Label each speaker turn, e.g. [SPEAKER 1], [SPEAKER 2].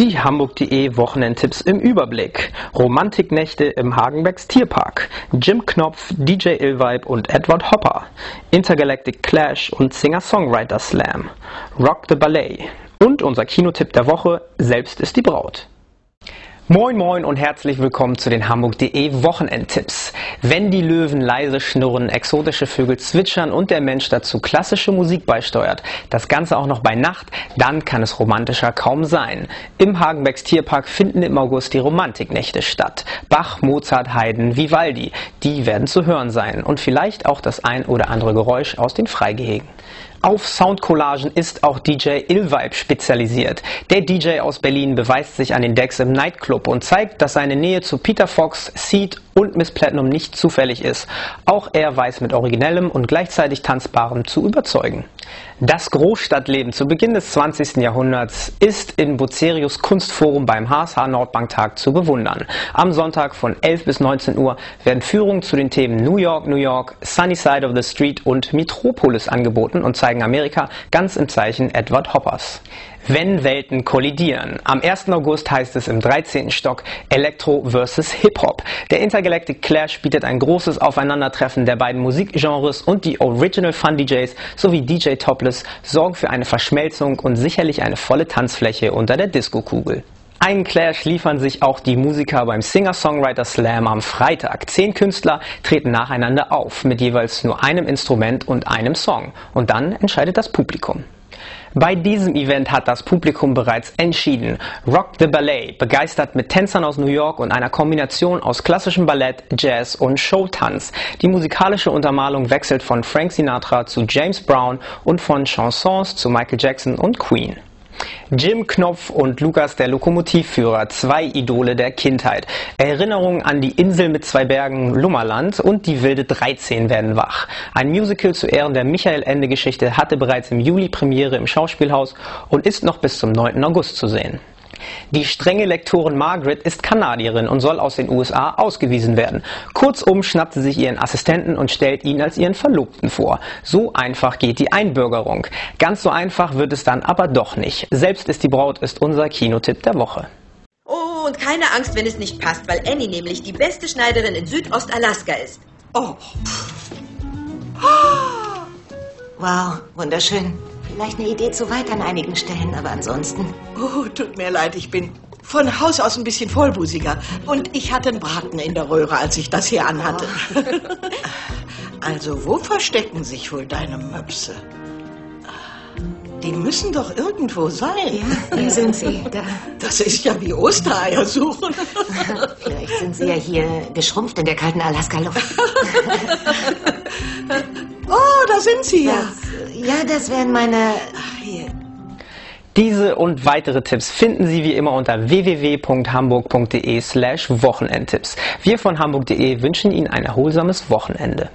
[SPEAKER 1] Die Hamburg.de Wochenendtipps im Überblick. Romantiknächte im Hagenbecks Tierpark. Jim Knopf, DJ Illvibe und Edward Hopper. Intergalactic Clash und Singer-Songwriter Slam. Rock the Ballet. Und unser Kinotipp der Woche, Selbst ist die Braut. Moin moin und herzlich willkommen zu den Hamburg.de Wochenendtipps. Wenn die Löwen leise schnurren, exotische Vögel zwitschern und der Mensch dazu klassische Musik beisteuert, das Ganze auch noch bei Nacht, dann kann es romantischer kaum sein. Im Hagenbecks Tierpark finden im August die Romantiknächte statt. Bach, Mozart, Haydn, Vivaldi, die werden zu hören sein und vielleicht auch das ein oder andere Geräusch aus den Freigehegen. Auf Soundcollagen ist auch DJ Illvibe spezialisiert. Der DJ aus Berlin beweist sich an den Decks im Nightclub und zeigt, dass seine Nähe zu Peter Fox, Seed und Miss Platinum nicht zufällig ist. Auch er weiß mit originellem und gleichzeitig tanzbarem zu überzeugen. Das Großstadtleben zu Beginn des 20. Jahrhunderts ist in Bucerius Kunstforum beim HSH Nordbanktag zu bewundern. Am Sonntag von 11 bis 19 Uhr werden Führungen zu den Themen New York, New York, Sunny Side of the Street und Metropolis angeboten und zeigen Amerika ganz im Zeichen Edward Hoppers. Wenn Welten kollidieren. Am 1. August heißt es im 13. Stock Elektro vs. Hip-Hop. Der Intergalactic Clash bietet ein großes Aufeinandertreffen der beiden Musikgenres und die Original Fun DJs sowie DJ Topless sorgen für eine Verschmelzung und sicherlich eine volle Tanzfläche unter der Disco-Kugel. Einen Clash liefern sich auch die Musiker beim Singer-Songwriter Slam am Freitag. Zehn Künstler treten nacheinander auf mit jeweils nur einem Instrument und einem Song. Und dann entscheidet das Publikum. Bei diesem Event hat das Publikum bereits entschieden. Rock the Ballet, begeistert mit Tänzern aus New York und einer Kombination aus klassischem Ballett, Jazz und Showtanz. Die musikalische Untermalung wechselt von Frank Sinatra zu James Brown und von Chansons zu Michael Jackson und Queen. Jim Knopf und Lukas der Lokomotivführer, zwei Idole der Kindheit. Erinnerungen an die Insel mit zwei Bergen Lummerland und die wilde 13 werden wach. Ein Musical zu Ehren der Michael-Ende-Geschichte hatte bereits im Juli Premiere im Schauspielhaus und ist noch bis zum 9. August zu sehen. Die strenge Lektorin Margaret ist Kanadierin und soll aus den USA ausgewiesen werden. Kurzum schnappt sie sich ihren Assistenten und stellt ihn als ihren Verlobten vor. So einfach geht die Einbürgerung. Ganz so einfach wird es dann aber doch nicht. Selbst ist die Braut ist unser Kinotipp der Woche.
[SPEAKER 2] Oh, und keine Angst, wenn es nicht passt, weil Annie nämlich die beste Schneiderin in Südostalaska ist.
[SPEAKER 3] Oh. Wow, wunderschön. Vielleicht eine Idee zu weit an einigen Stellen, aber ansonsten.
[SPEAKER 4] Oh, tut mir leid, ich bin von Haus aus ein bisschen vollbusiger. Und ich hatte einen Braten in der Röhre, als ich das hier anhatte. Oh. also, wo verstecken sich wohl deine Möpse? Die müssen doch irgendwo sein.
[SPEAKER 3] Ja, hier sind sie. Da.
[SPEAKER 4] Das ist ja wie Ostereier suchen.
[SPEAKER 3] Vielleicht sind sie ja hier geschrumpft in der kalten Alaska-Luft.
[SPEAKER 4] oh, da sind sie ja.
[SPEAKER 3] Ja, das wären meine. Ach,
[SPEAKER 1] hier. Diese und weitere Tipps finden Sie wie immer unter www.hamburg.de slash Wochenendtipps. Wir von hamburg.de wünschen Ihnen ein erholsames Wochenende.